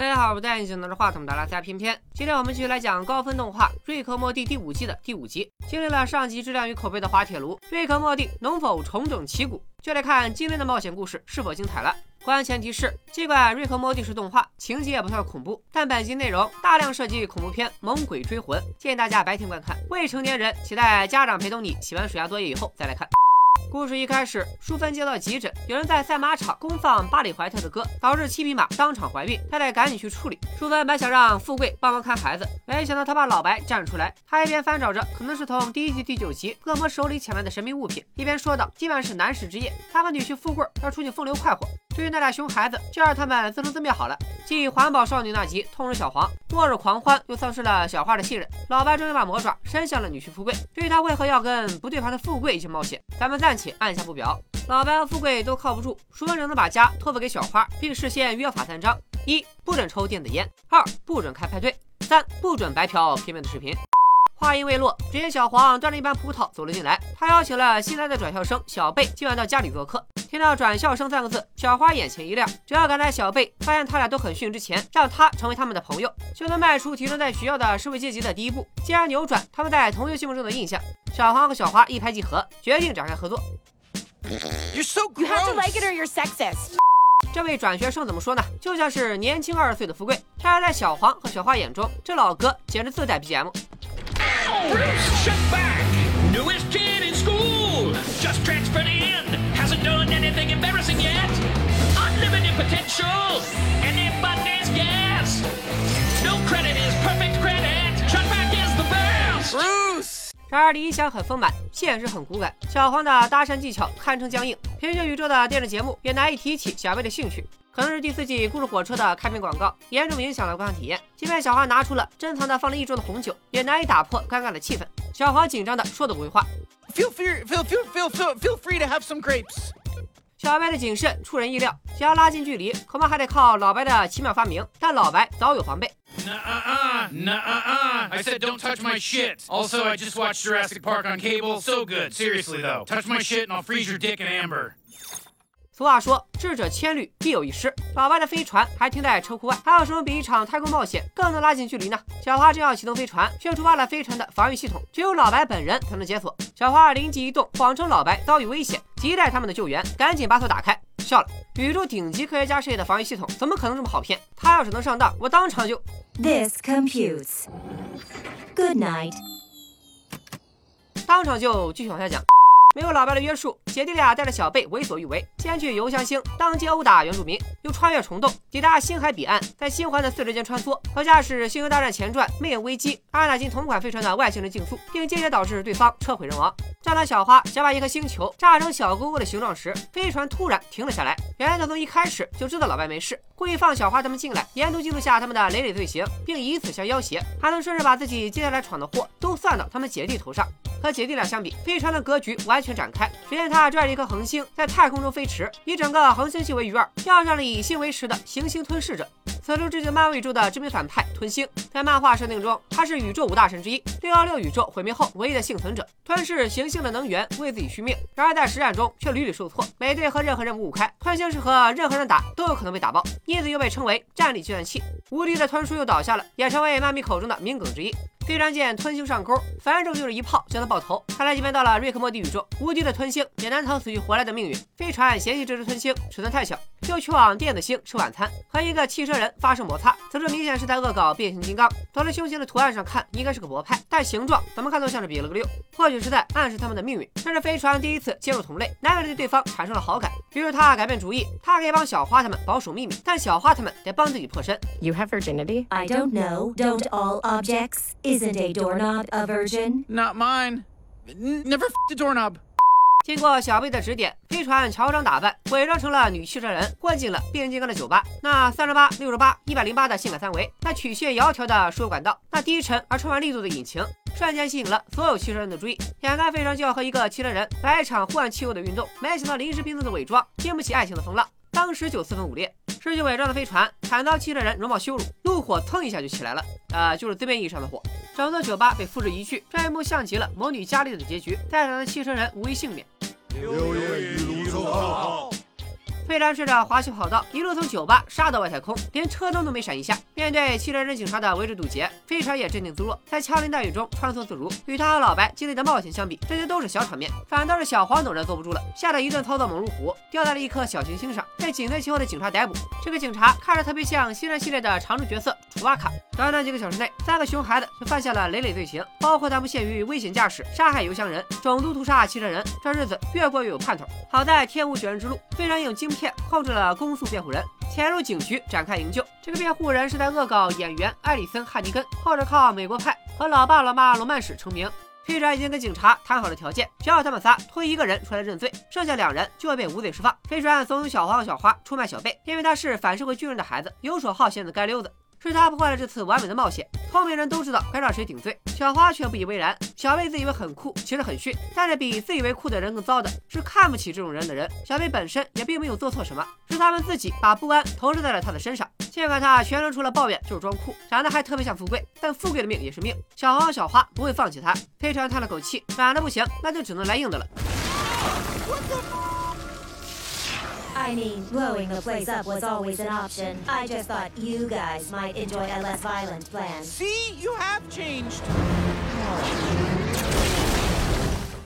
大家好，我戴眼镜拿着话筒的拉塞偏偏。今天我们继续来讲高分动画《瑞克莫蒂》第五季的第五集。经历了上集质量与口碑的滑铁卢，瑞克莫蒂能否重整旗鼓，就得看今天的冒险故事是否精彩了。关前提是，尽管瑞克莫蒂是动画，情节也不算恐怖，但本集内容大量涉及恐怖片《猛鬼追魂》，建议大家白天观看。未成年人请在家长陪同你写完暑假作业以后再来看。故事一开始，淑芬接到急诊，有人在赛马场公放巴里怀特的歌，导致七匹马当场怀孕，她得赶紧去处理。淑芬本想让富贵帮忙看孩子，没想到他爸老白站出来，他一边翻找着可能是从第一季第九集恶魔手里抢来的神秘物品，一边说道：“今晚是男士之夜，他和女婿富贵要出去风流快活。至于那俩熊孩子，就让他们自生自灭好了。”继环保少女那集痛失小黄，末日狂欢又丧失了小花的信任，老白终于把魔爪伸向了女婿富贵。至于他为何要跟不对盘的富贵一起冒险，咱们暂且按下不表。老白和富贵都靠不住，淑芬只能把家托付给小花，并事先约法三章：一、不准抽电子烟；二、不准开派对；三、不准白嫖片面的视频。话音未落，只见小黄端着一盘葡萄走了进来。他邀请了新来的转校生小贝今晚到家里做客。听到“转校生”三个字，小花眼前一亮。只要赶在小贝发现他俩都很逊之前，让他成为他们的朋友，就能迈出提升在学校的社会阶级的第一步，进而扭转他们在同学心目中的印象。小黄和小花一拍即合，决定展开合作。You're so You have to like it or you're sexist. 这位转学生怎么说呢？就像是年轻二十岁的富贵。然而在小黄和小花眼中，这老哥简直自带 BGM。Bruce, shut back! Newest kid in school! Just transferred in! Hasn't done anything embarrassing yet! Unlimited potential! And abundance gas! No credit is perfect credit! Shut back is the best! Bruce. 然而理想很丰满，现实很骨感。小黄的搭讪技巧堪称僵硬，平行宇宙的电视节目也难以提起小贝的兴趣。可能是第四季故事火车的开屏广告严重影响了观看体验。即便小花拿出了珍藏的放了一周的红酒，也难以打破尴尬的气氛。小黄紧张的说的鬼话。Feel free, feel, feel, feel, feel, feel free to have some grapes. 小白的谨慎出人意料，想要拉近距离，恐怕还得靠老白的奇妙发明。但老白早有防备。I said don't touch my shit. Also, I just watched Jurassic Park on cable. So good. Seriously, though. Touch my shit and I'll freeze your dick in amber. 俗话说，智者千虑，必有一失。老白的飞船还停在车库外，还有什么比一场太空冒险更能拉近距离呢？小花正要启动飞船，却触发了飞船的防御系统，只有老白本人才能解锁。小花灵机一动，谎称老白遭遇危险，急待他们的救援，赶紧把锁打开，笑了。宇宙顶级科学家设计的防御系统，怎么可能这么好骗？他要是能上当，我当场就…… This computes. Good night. 当场就继续往下讲。没有老白的约束，姐弟俩带着小贝为所欲为，先去邮箱星当街殴打原住民，又穿越虫洞抵达星海彼岸，在星环的四之间穿梭，和驾驶《星球大战前传：魅影危机》阿纳金同款飞船的外星人竞速，并间接导致对方车毁人亡。正当小花想把一颗星球炸成小勾勾的形状时，飞船突然停了下来。原来他从一开始就知道老白没事，故意放小花他们进来，沿途记录下他们的累累罪行，并以此相要挟，还能顺势把自己接下来闯的祸都算到他们姐弟头上。和姐弟俩相比，飞船的格局完全展开。只见他拽着一颗恒星在太空中飞驰，以整个恒星系为鱼饵，钓上了以星为食的行星吞噬者。此处致敬漫威宇宙的知名反派吞星，在漫画设定中，他是宇宙五大神之一，六幺六宇宙毁灭后唯一。的幸存者，吞噬行星的能源为自己续命。然而在实战中却屡屡受挫，美队和任何人五五开，吞星是和任何人打都有可能被打爆，因此又被称为战力计算器。无敌的吞叔又倒下了，也成为漫迷口中的名梗之一。飞船见吞星上钩，反正就是一。炮将他爆头。看来即便到了瑞克莫蒂宇宙，无敌的吞星也难逃死去活来的命运。飞船嫌弃这只吞星尺寸太小，就去往电子星吃晚餐，和一个汽车人发生摩擦。此处明显是在恶搞变形金刚。从这胸型的图案上看，应该是个博派，但形状怎么看都像是比了个六，或许是在暗示他们的命运。这是飞船第一次接触同类，难免对对方产生了好感。于是他改变主意，他可以帮小花他们保守秘密，但小花他们得帮自己破身。You have virginity? I don't know. Don't all objects? Isn't a doorknob a virgin? Not mine. Never a doorknob. 经过小贝的指点，飞船乔装打扮，伪装成了女汽车人，混进了变形金刚的酒吧。那三十八、六十八、一百零八的性感三维，那曲线窈窕的输油管道，那低沉而充满力度的引擎，瞬间吸引了所有汽车人的注意。眼看飞船就要和一个汽车人来一场互换汽油的运动，没想到临时拼凑的伪装经不起爱情的风浪，当时就四分五裂。失去伪装的飞船惨遭汽车人容貌羞辱，怒火蹭一下就起来了，呃，就是字面意义上的火。整座酒吧被付之一炬，这一幕像极了魔女佳丽的结局，在场的汽车人无一幸免。六月雨，卢州好。飞船顺着滑行跑道一路从酒吧杀到外太空，连车灯都没闪一下。面对汽车人警察的围追堵截，飞船也镇定自若，在枪林弹雨中穿梭自如。与他和老白经历的冒险相比，这些都是小场面，反倒是小黄等人坐不住了，吓得一顿操作猛如虎，掉在了一颗小行星上，被紧随其后的警察逮捕。这个警察看着特别像新人系列的常驻角色楚巴卡。短短几个小时内，三个熊孩子就犯下了累累罪行，包括但不限于危险驾驶、杀害油箱人、种族屠杀汽车人，这日子越过越有盼头。好在天无绝人之路，飞船用晶片控制了公诉辩护人，潜入警局展开营救。这个辩护人是在恶搞演员艾里森·汉尼根，或者靠《美国派》和《老爸老妈罗曼史》成名。飞船已经跟警察谈好了条件，只要他们仨推一个人出来认罪，剩下两人就会被无罪释放。飞船怂恿小黄和小花出卖小贝，因为他是反社会巨人的孩子，游手好闲的街溜子。是他破坏了这次完美的冒险。聪明人都知道该让谁顶罪，小花却不以为然。小贝自以为很酷，其实很逊。但是比自以为酷的人更糟的是看不起这种人的人。小贝本身也并没有做错什么，是他们自己把不安投射在了他的身上。尽管他全程除了抱怨就是装酷，长得还特别像富贵，但富贵的命也是命。小黄和小花不会放弃他。飞船叹了口气，软的不行，那就只能来硬的了。I mean, blowing the place up was always an option. I just thought you guys might enjoy a less violent plan. See, you have changed.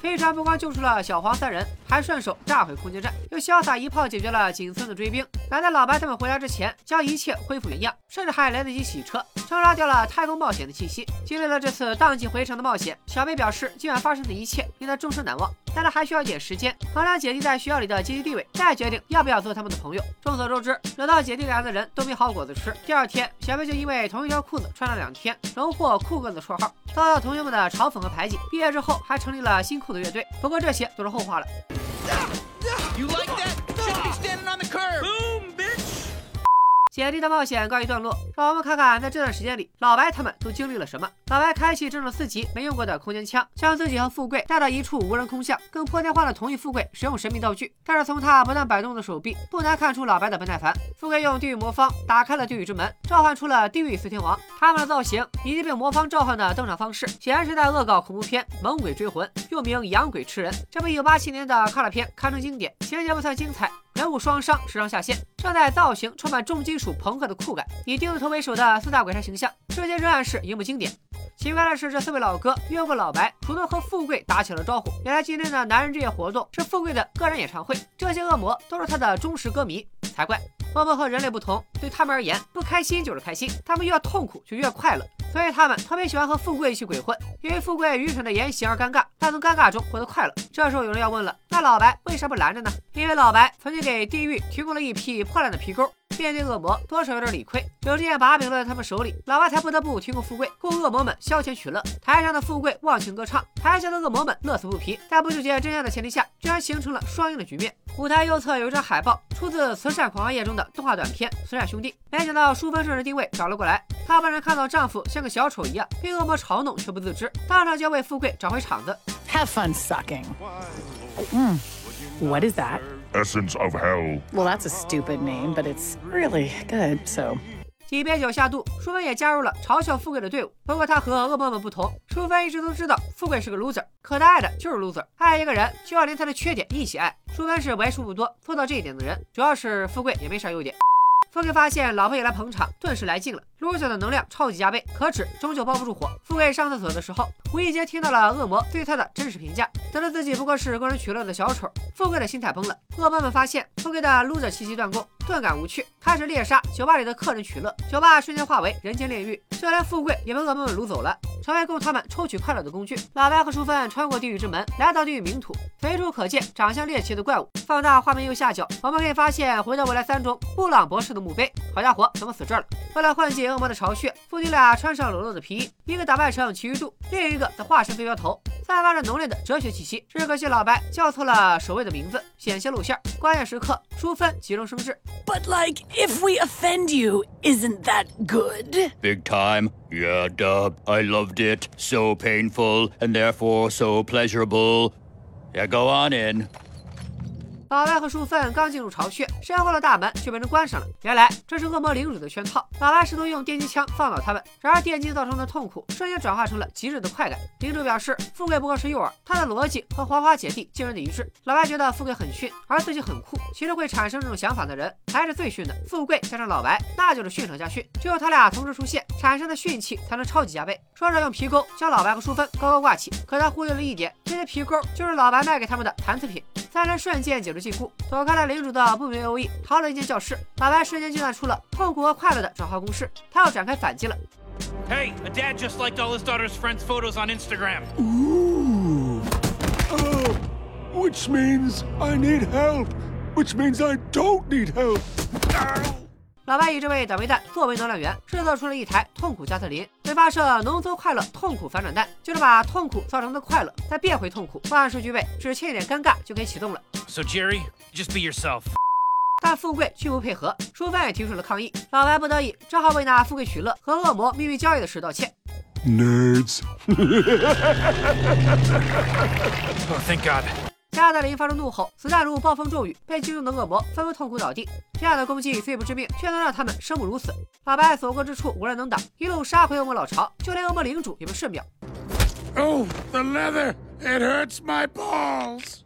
飞船不光救出了小黄三人，还顺手炸毁空间站，又潇洒一炮解决了仅存的追兵。赶在老白他们回来之前，将一切恢复原样，甚至还来得及洗车，冲刷掉了太空冒险的气息。经历了这次荡气回肠的冒险，小贝表示今晚发生的一切令他终身难忘，但他还需要一点时间衡量姐弟在学校里的阶级地位，再决定要不要做他们的朋友。众所周知，惹到姐弟俩的人都没好果子吃。第二天，小贝就因为同一条裤子穿了两天，荣获酷哥的绰号，遭到同学们的嘲讽和排挤。毕业之后，还成立了新裤子乐队。不过这些都是后话了。You like it 姐弟的冒险告一段落，让我们看看在这段时间里，老白他们都经历了什么。老白开启这种四级没用过的空间枪，将自己和富贵带到一处无人空巷，更破天荒的同意富贵使用神秘道具。但是从他不断摆动的手臂，不难看出老白的不耐烦。富贵用地狱魔方打开了地狱之门，召唤出了地狱四天王。他们的造型以及被魔方召唤的登场方式，显然是在恶搞恐怖片《猛鬼追魂》，又名《养鬼吃人》。这部1987年的卡拉片堪称经典，情节不算精彩。人物双商，时尚下线，正在造型充满重金属朋克的酷感，以钉子头为首的四大鬼差形象，至今仍然是荧幕经典。奇怪的是，这四位老哥越过老白，主动和富贵打起了招呼。原来今天的男人之夜活动是富贵的个人演唱会，这些恶魔都是他的忠实歌迷，才怪。恶魔和人类不同，对他们而言，不开心就是开心，他们越痛苦就越快乐，所以他们特别喜欢和富贵一起鬼混，因为富贵愚蠢的言行而尴尬，但从尴尬中获得快乐。这时候有人要问了，那老白为啥不拦着呢？因为老白曾经给地狱提供了一批破烂的皮钩。面对恶魔，多少有点理亏。有这件把柄落在他们手里，老八才不得不提供富贵，供恶魔们消遣取乐。台上的富贵忘情歌唱，台下的恶魔们乐此不疲。在不纠结真相的前提下，居然形成了双赢的局面。舞台右侧有一张海报，出自《慈善狂欢夜》中的动画短片《慈善兄弟》。没想到淑芬顺着定位找了过来，她不然看到丈夫像个小丑一样，被恶魔嘲弄却不自知，当场就要为富贵找回场子。Have fun sucking. Mm. What is that? Essence of Hell. Well, that's a stupid name, but it's really good, so. 几杯酒下肚，淑芬也加入了嘲笑富贵的队伍。不过她和恶梦们不同，淑芬一直都知道富贵是个 loser，可她爱的就是 loser。爱一个人就要连他的缺点一起爱。淑芬是为数不多做到这一点的人，主要是富贵也没啥优点。富贵发现老婆也来捧场，顿时来劲了。撸脚的能量超级加倍，可止终究包不住火。富贵上厕所的时候，无意间听到了恶魔对他的真实评价，得知自己不过是供人取乐的小丑，富贵的心态崩了。恶魔们发现富贵的 loser 气息断供，顿感无趣，开始猎杀酒吧里的客人取乐，酒吧瞬间化为人间炼狱，就连富贵也被恶魔们掳走了，成为供他们抽取快乐的工具。老白和淑芬穿过地狱之门，来到地狱冥土，随处可见长相猎奇的怪物。放大画面右下角，我们可以发现《回到未来三》中布朗博士的墓碑。好家伙，怎么死这儿了？为了唤醒恶魔的巢穴，父女俩穿上裸露的皮衣，一个打扮成奇遇度，另一个则化身飞镖头，散发着浓烈的哲学气息。只可惜老白叫错了守卫的名字，险些露馅。关键时刻，淑芬急中生智，But, like, if we offend you, isn't that good? Big time. Yeah, dub. I loved it. So painful and therefore so pleasurable. Yeah, go on in. 老白和淑芬刚进入巢穴，身后的大门却被人关上了。原来这是恶魔领主的圈套。老白试图用电击枪放倒他们，然而电击造成的痛苦瞬间转化成了极致的快感。领主表示，富贵不过是诱饵，他的逻辑和黄花姐弟惊人的一致。老白觉得富贵很逊，而自己很酷。其实会产生这种想法的人才是最逊的。富贵加上老白，那就是逊上加逊。只有他俩同时出现，产生的逊气才能超级加倍。说着用皮钩将老白和淑芬高高挂起，可他忽略了一点，这些皮钩就是老白卖给他们的残次品。三人瞬间解除禁锢，躲开了领主的不明 O E，逃了一间教室。老白瞬间计算出了痛苦和快乐的转化公式，他要展开反击了。Hey, a dad just liked all his daughter's friends' photos on Instagram. Ooh. Oh, which means I need help. Which means I don't need help. 老白以这位倒霉蛋作为能量源，制作出了一台痛苦加特林，会发射浓缩快乐痛苦反转弹，就是把痛苦造成的快乐再变回痛苦。万事俱备，只欠一点尴尬就可以启动了。So, Jerry, just be yourself. 但富贵拒不配合，淑芬也提出了抗议。老白不得已，只好为那富贵取乐和恶魔秘密交易的事道歉。Nerds. Oh, thank God. 加德林发出怒吼，子弹如暴风骤雨，被击中的恶魔纷纷痛苦倒地。这样的攻击虽不致命，却能让他们生不如死。老白所过之处无人能挡，一路杀回恶魔老巢，就连恶魔领主也被瞬秒。Oh, the leather. It hurts my balls.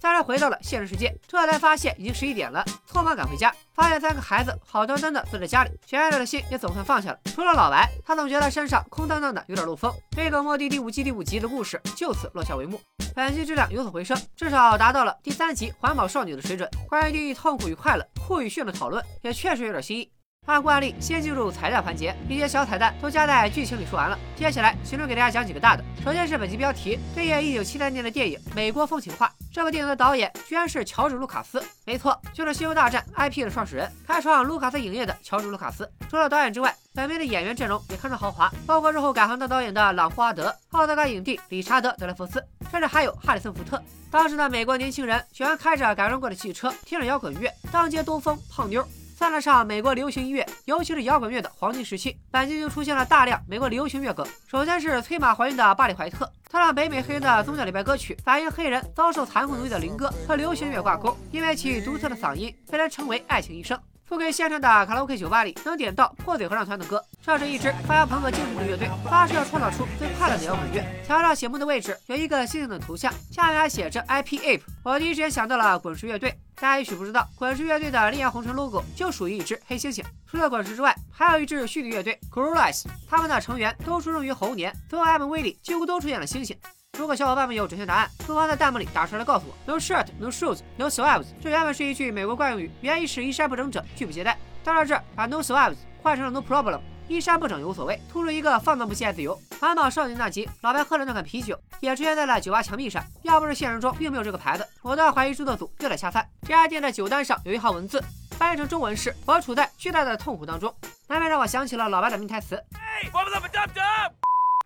三人回到了现实世界，这才发现已经十一点了，匆忙赶回家，发现三个孩子好端端的坐在家里，悬着的心也总算放下了。除了老白，他总觉得身上空荡荡的，有点漏风。这个《末地》第五季第五集的故事就此落下帷幕。本集质量有所回升，至少达到了第三集环保少女的水准。关于地狱痛苦与快乐、酷与炫的讨论，也确实有点新意。按惯例，先进入彩蛋环节，一些小彩蛋都加在剧情里说完了。接下来，行政给大家讲几个大的。首先是本集标题，对应一九七三年的电影《美国风情画》。这部电影的导演居然是乔治·卢卡斯，没错，就是《星球大战》IP 的创始人，开创卢卡斯影业的乔治·卢卡斯。除了导演之外，本片的演员阵容也堪称豪华，包括日后改行当导演的朗·霍华德、奥斯卡影帝理查德·德莱福斯，甚至还有哈里森·福特。当时的美国年轻人喜欢开着改装过的汽车，听着摇滚乐，当街兜风泡妞。算得上美国流行音乐，尤其是摇滚乐的黄金时期。本季就出现了大量美国流行乐歌。首先是催马怀孕的巴里怀特，他让北美黑人的宗教礼拜歌曲反映黑人遭受残酷奴役的灵歌和流行乐挂钩，因为其独特的嗓音被人称为爱情医生。不给现场的卡拉 OK 酒吧里能点到破嘴合唱团的歌，这是一支发扬朋克精神的乐队，发誓要创造出最快乐的摇滚乐。墙上醒目的位置有一个猩猩的图像，下面还写着 IP Ape。我第一时间想到了滚石乐队。大家也许不知道，滚石乐队的烈焰红唇 logo 就属于一只黑猩猩。除了滚石之外，还有一支虚拟乐队 g r o w l i c e 他们的成员都出生于猴年，所有 MV 里几乎都出现了猩猩。如果小伙伴们有准确答案，不妨在弹幕里打出来告诉我。No shirt, no shoes, no swabs。这原本是一句美国惯用语，原意是衣衫不整者拒不接待。到了这儿，把 no swabs 换成了 no problem，衣衫不整也无所谓，突出一个放荡不羁爱自由。环保少年那集，老白喝了那款啤酒，也出现在了酒吧墙壁上。要不是现实中并没有这个牌子，我倒要怀疑制作组又在下饭。这家店的酒单上有一行文字，翻译成中文是：我处在巨大的痛苦当中。难免让我想起了老白的名台词。Hey, what was up, dub dub?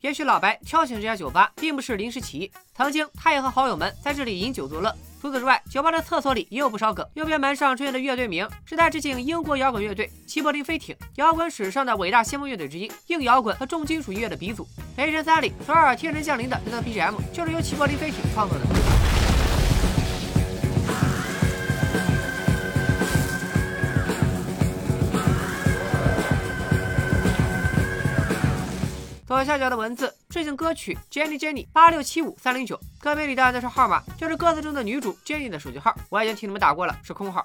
也许老白挑选这家酒吧并不是临时起意，曾经他也和好友们在这里饮酒作乐。除此之外，酒吧的厕所里也有不少梗。右边门上出现的乐队名是在致敬英国摇滚乐队齐柏林飞艇，摇滚史上的伟大先锋乐队之一，硬摇滚和重金属音乐的鼻祖。雷神三里，首尔天神降临的这段 BGM 就是由齐柏林飞艇创作的。左下角的文字致敬歌曲 Jenny Jenny 八六七五三零九，歌名里的那串号码就是歌词中的女主 Jenny 的手机号，我已经替你们打过了，是空号。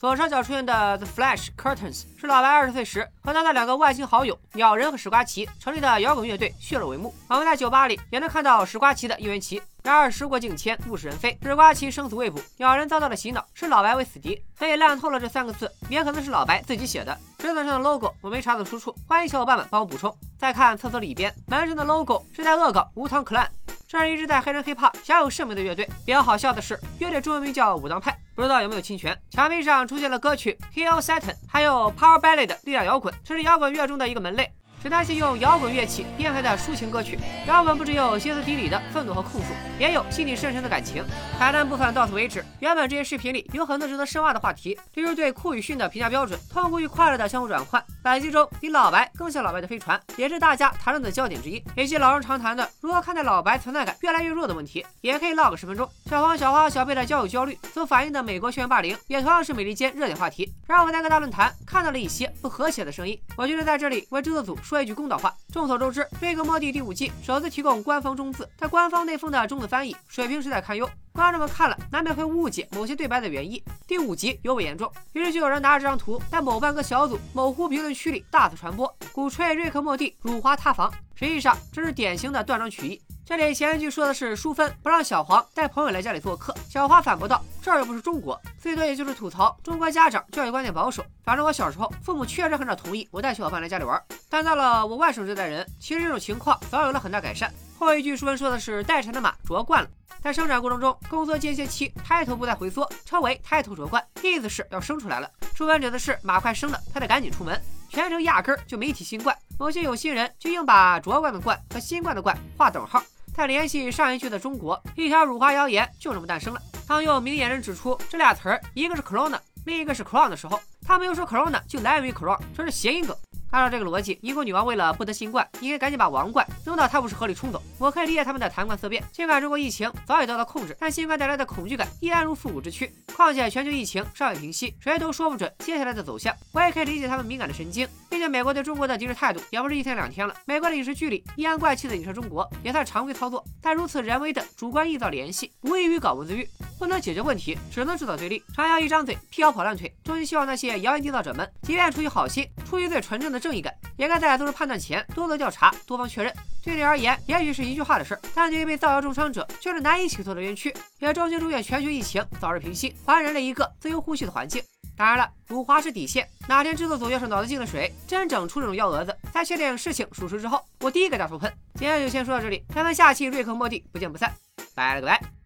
左上角出现的 The Flash Curtains 是老白二十岁时和他的两个外星好友鸟人和史瓜奇成立的摇滚乐队血肉帷幕。我们在酒吧里也能看到史瓜奇的应援旗。然而时过境迁，物是人非，史瓜奇生死未卜，鸟人遭到了洗脑，视老白为死敌，所以烂透了这三个字也可能是老白自己写的。纸本上的 logo 我没查到出处，欢迎小伙伴们帮我补充。再看厕所里边，门上的 logo 是在恶搞无糖 clan。这是一支在黑人 hiphop 享有盛名的乐队。比较好笑的是，乐队中文名叫武当派，不知道有没有侵权。墙壁上出现了歌曲《Hill Satan》，还有 Power Ballad 力量摇滚，这是摇滚乐中的一个门类。是那些用摇滚乐器编排的抒情歌曲。摇滚不只有歇斯底里的愤怒和控诉，也有心理深沉的感情。彩蛋部分到此为止。原本这些视频里有很多值得深挖的话题，例如对酷与逊的评价标准、痛苦与快乐的相互转换、百集中比老白更像老白的飞船，也是大家谈论的焦点之一。以及老生常谈的如何看待老白存在感越来越弱的问题，也可以唠个十分钟。小黄、小花、小贝的交友焦虑所反映的美国校园霸凌，也同样是美利坚热点话题。让我们在各大论坛看到了一些不和谐的声音。我觉得在这里为制作组说一句公道话。众所周知，《瑞克莫蒂》第五季首次提供官方中字，但官方内封的中字翻译水平实在堪忧，观众们看了难免会误解某些对白的原意。第五集尤为严重，于是就有人拿着这张图在某半个小组某乎评论区里大肆传播，鼓吹瑞克莫蒂辱华塌房。实际上，这是典型的断章取义。这里前一句说的是淑芬不让小黄带朋友来家里做客，小花反驳道：“这儿又不是中国。”最多也就是吐槽中国家长教育观念保守。反正我小时候，父母确实很少同意我带小伙伴来家里玩。但到了我外甥这代人，其实这种情况早有了很大改善。后一句书文说的是待产的马啄惯了，在生产过程中宫缩间歇期，胎头不再回缩，称为胎头啄惯，意思是要生出来了。淑芬指的是马快生了，他得赶紧出门。全程压根儿就没提新冠，某些有心人就硬把卓冠的冠和新冠的冠画等号。再联系上一句的中国，一条辱华谣言就这么诞生了。当用明眼人指出这俩词儿，一个是 corona，另一个是 crown 的时候，他们又说 corona 就来源于 crown，这是谐音梗。按照这个逻辑，英国女王为了不得新冠，应该赶紧把王冠扔到泰晤士河里冲走。我可以理解他们的谈冠色变。尽管中国疫情早已得到控制，但新冠带来的恐惧感依然如复古之躯。况且全球疫情尚未平息，谁都说不准接下来的走向。我也可以理解他们敏感的神经，毕竟美国对中国的敌视态度也不是一天两天了。美国的影视剧里阴阳怪气的影射中国，也算常规操作。但如此人为的主观臆造联系，无异于搞文字狱，不能解决问题，只能制造对立。长谣一张嘴，辟谣跑断腿。衷心希望那些谣言缔造者们，即便出于好心，出于最纯正的正义感，也该在做出判断前多做调查，多方确认。对你而言，也许是一句话的事儿，但对于被造谣重伤者，却是难以倾诉的冤屈。也衷心祝愿全球疫情早日平息，还人类一个自由呼吸的环境。当然了，辱华是底线。哪天制作组要是脑子进了水，真整出这种幺蛾子，在确定事情属实之后，我第一个大头喷。今天就先说到这里，咱们下期瑞克莫蒂不见不散，拜了个拜。